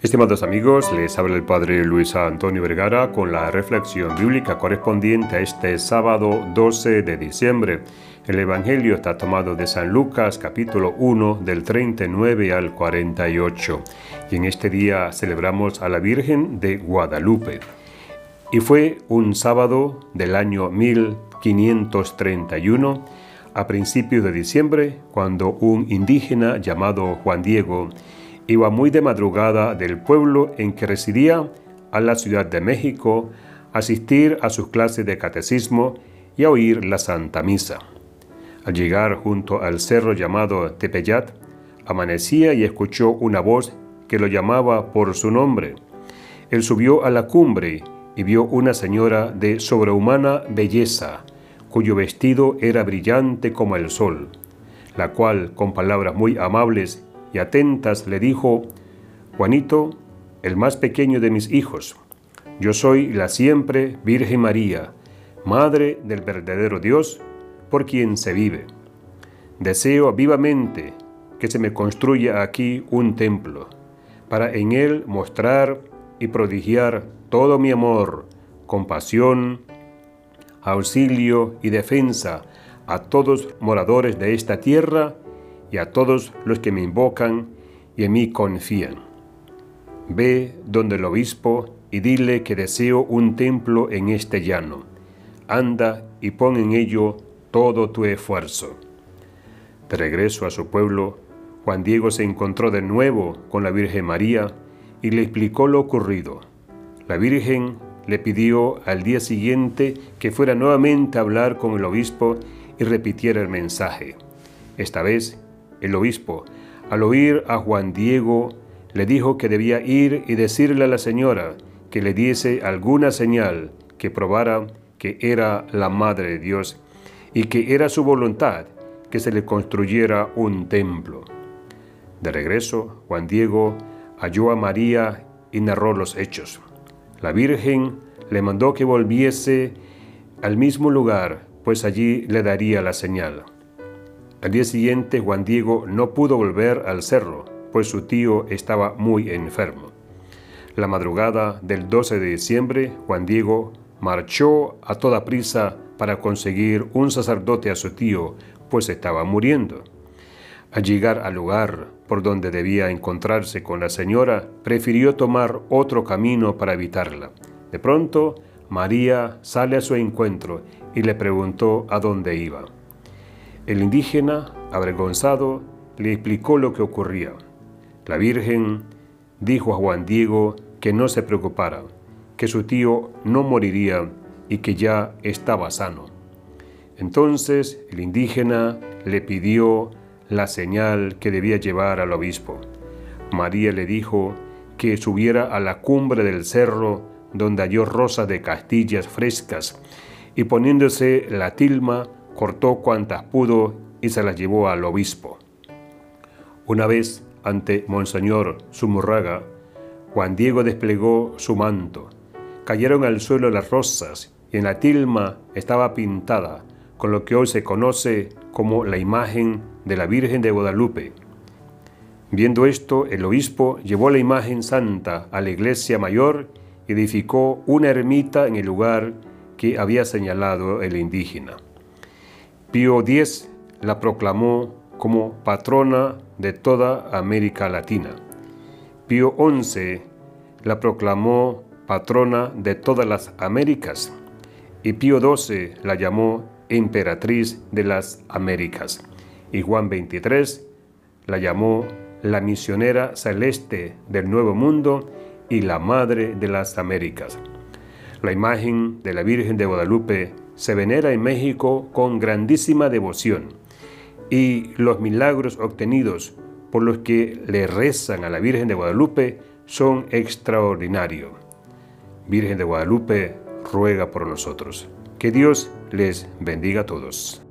Estimados amigos, les habla el Padre Luis Antonio Vergara con la reflexión bíblica correspondiente a este sábado 12 de diciembre. El Evangelio está tomado de San Lucas capítulo 1 del 39 al 48 y en este día celebramos a la Virgen de Guadalupe. Y fue un sábado del año 1531 a principios de diciembre cuando un indígena llamado Juan Diego iba muy de madrugada del pueblo en que residía a la Ciudad de México a asistir a sus clases de catecismo y a oír la Santa Misa. Al llegar junto al cerro llamado Tepeyat, amanecía y escuchó una voz que lo llamaba por su nombre. Él subió a la cumbre y vio una señora de sobrehumana belleza, cuyo vestido era brillante como el sol, la cual, con palabras muy amables y atentas le dijo, Juanito, el más pequeño de mis hijos, yo soy la siempre Virgen María, Madre del verdadero Dios, por quien se vive. Deseo vivamente que se me construya aquí un templo, para en él mostrar y prodigiar todo mi amor, compasión, auxilio y defensa a todos moradores de esta tierra y a todos los que me invocan y en mí confían. Ve donde el obispo y dile que deseo un templo en este llano. Anda y pon en ello todo tu esfuerzo. De regreso a su pueblo, Juan Diego se encontró de nuevo con la Virgen María y le explicó lo ocurrido. La Virgen le pidió al día siguiente que fuera nuevamente a hablar con el obispo y repitiera el mensaje. Esta vez el obispo, al oír a Juan Diego, le dijo que debía ir y decirle a la señora que le diese alguna señal que probara que era la Madre de Dios y que era su voluntad que se le construyera un templo. De regreso, Juan Diego halló a María y narró los hechos. La Virgen le mandó que volviese al mismo lugar, pues allí le daría la señal. Al día siguiente Juan Diego no pudo volver al cerro, pues su tío estaba muy enfermo. La madrugada del 12 de diciembre, Juan Diego marchó a toda prisa para conseguir un sacerdote a su tío, pues estaba muriendo. Al llegar al lugar por donde debía encontrarse con la señora, prefirió tomar otro camino para evitarla. De pronto, María sale a su encuentro y le preguntó a dónde iba. El indígena, avergonzado, le explicó lo que ocurría. La Virgen dijo a Juan Diego que no se preocupara, que su tío no moriría y que ya estaba sano. Entonces el indígena le pidió la señal que debía llevar al obispo. María le dijo que subiera a la cumbre del cerro donde halló rosas de castillas frescas y poniéndose la tilma cortó cuantas pudo y se las llevó al obispo. Una vez ante Monseñor Zumurraga, Juan Diego desplegó su manto. Cayeron al suelo las rosas y en la tilma estaba pintada con lo que hoy se conoce como la imagen de la Virgen de Guadalupe. Viendo esto, el obispo llevó la imagen santa a la iglesia mayor y edificó una ermita en el lugar que había señalado el indígena. Pío X la proclamó como patrona de toda América Latina. Pío XI la proclamó patrona de todas las Américas y Pío XII la llamó emperatriz de las Américas y Juan XXIII la llamó la misionera celeste del Nuevo Mundo y la Madre de las Américas. La imagen de la Virgen de Guadalupe se venera en México con grandísima devoción y los milagros obtenidos por los que le rezan a la Virgen de Guadalupe son extraordinarios. Virgen de Guadalupe, ruega por nosotros. Que Dios les bendiga a todos.